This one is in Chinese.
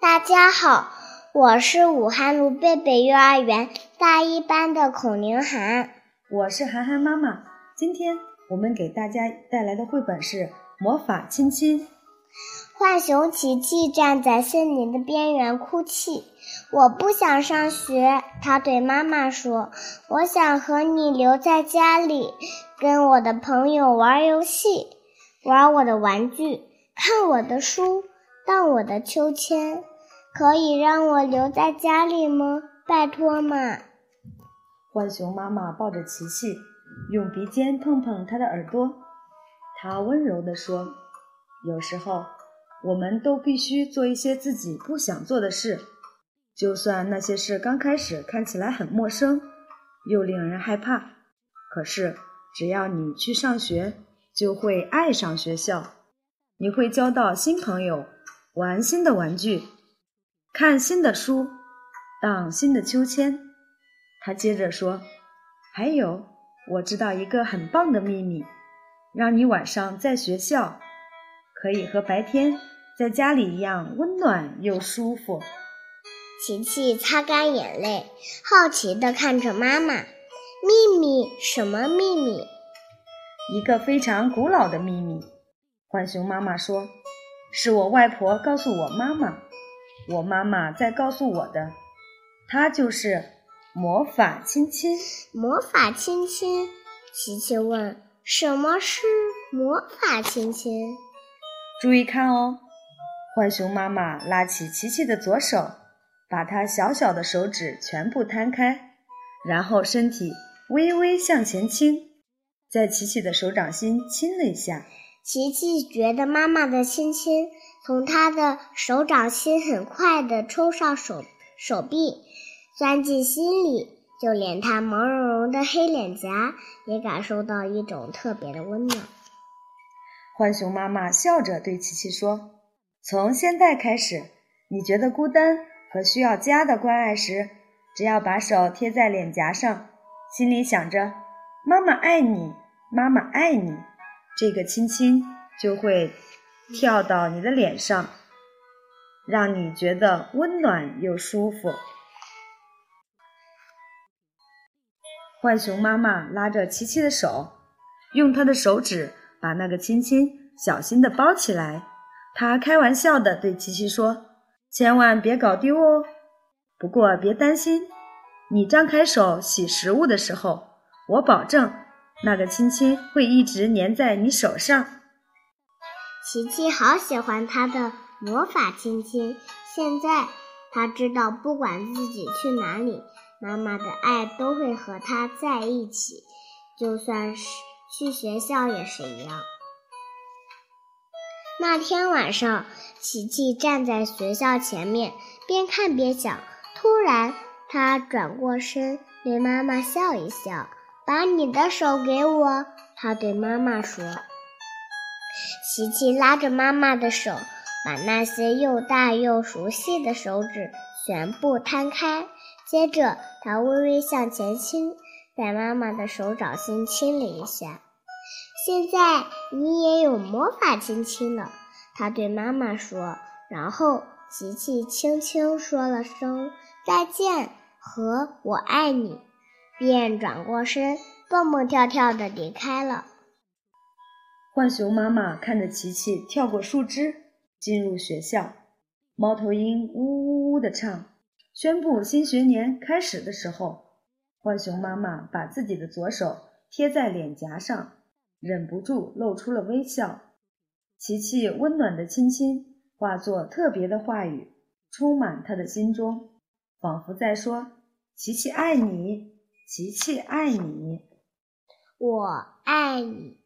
大家好，我是武汉卢贝贝幼儿园大一班的孔宁涵。我是涵涵妈妈。今天我们给大家带来的绘本是《魔法亲亲》。浣熊琪琪站在森林的边缘哭泣。我不想上学，他对妈妈说：“我想和你留在家里，跟我的朋友玩游戏，玩我的玩具，看我的书，荡我的秋千。可以让我留在家里吗？拜托嘛！”浣熊妈妈抱着琪琪，用鼻尖碰碰他的耳朵。他温柔地说：“有时候。”我们都必须做一些自己不想做的事，就算那些事刚开始看起来很陌生，又令人害怕。可是，只要你去上学，就会爱上学校。你会交到新朋友，玩新的玩具，看新的书，荡新的秋千。他接着说：“还有，我知道一个很棒的秘密，让你晚上在学校可以和白天。”在家里一样温暖又舒服。琪琪擦干眼泪，好奇地看着妈妈。秘密？什么秘密？一个非常古老的秘密。浣熊妈妈说：“是我外婆告诉我妈妈，我妈妈再告诉我的。她就是魔法亲亲。”魔法亲亲？琪琪问：“什么是魔法亲亲？”注意看哦。浣熊妈妈拉起琪琪的左手，把她小小的手指全部摊开，然后身体微微向前倾，在琪琪的手掌心亲了一下。琪琪觉得妈妈的亲亲从她的手掌心很快地冲上手手臂，钻进心里，就连她毛茸茸的黑脸颊也感受到一种特别的温暖。浣熊妈妈笑着对琪琪说。从现在开始，你觉得孤单和需要家的关爱时，只要把手贴在脸颊上，心里想着“妈妈爱你，妈妈爱你”，这个亲亲就会跳到你的脸上，让你觉得温暖又舒服。浣熊妈妈拉着琪琪的手，用她的手指把那个亲亲小心的包起来。她开玩笑的对琪琪说：“千万别搞丢哦。不过别担心，你张开手洗食物的时候，我保证那个亲亲会一直粘在你手上。”琪琪好喜欢他的魔法亲亲。现在他知道，不管自己去哪里，妈妈的爱都会和他在一起，就算是去学校也是一样。那天晚上，琪琪站在学校前面，边看边想。突然，他转过身，对妈妈笑一笑：“把你的手给我。”他对妈妈说。琪琪拉着妈妈的手，把那些又大又熟悉的手指全部摊开。接着，他微微向前倾，在妈妈的手掌心亲了一下。现在你也有魔法亲亲了，他对妈妈说。然后琪琪轻轻说了声再见和我爱你，便转过身，蹦蹦跳跳地离开了。浣熊妈妈看着琪琪跳过树枝进入学校，猫头鹰呜呜呜地唱，宣布新学年开始的时候，浣熊妈妈把自己的左手贴在脸颊上。忍不住露出了微笑，琪琪温暖的亲亲化作特别的话语，充满他的心中，仿佛在说：“琪琪爱你，琪琪爱你，我爱你。”